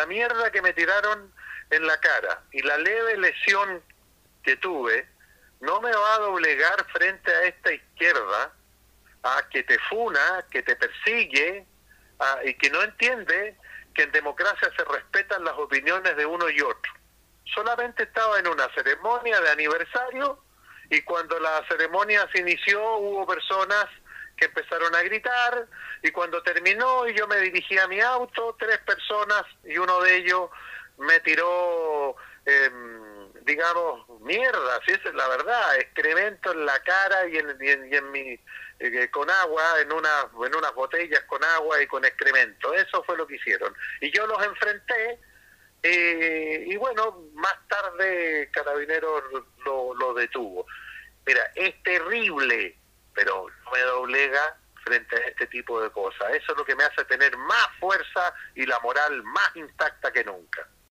la mierda que me tiraron en la cara y la leve lesión que tuve, no me va a doblegar frente a esta izquierda a que te funa, que te persigue y que no entiende que en democracia se respetan las opiniones de uno y otro. Solamente estaba en una ceremonia de aniversario y cuando la ceremonia se inició hubo personas que empezaron a gritar y cuando terminó y yo me dirigí a mi auto, tres personas y uno de ellos me tiró, em, digamos, mierda, si esa es la verdad, excremento en la cara y en, mi eh, con agua, en, una, en unas botellas con agua y con excremento. Eso fue lo que hicieron. Y yo los enfrenté eh, y bueno, más tarde Carabineros lo, lo detuvo. Mira, es terrible, pero me doblega frente a este tipo de cosas. Eso es lo que me hace tener más fuerza y la moral más intacta que nunca.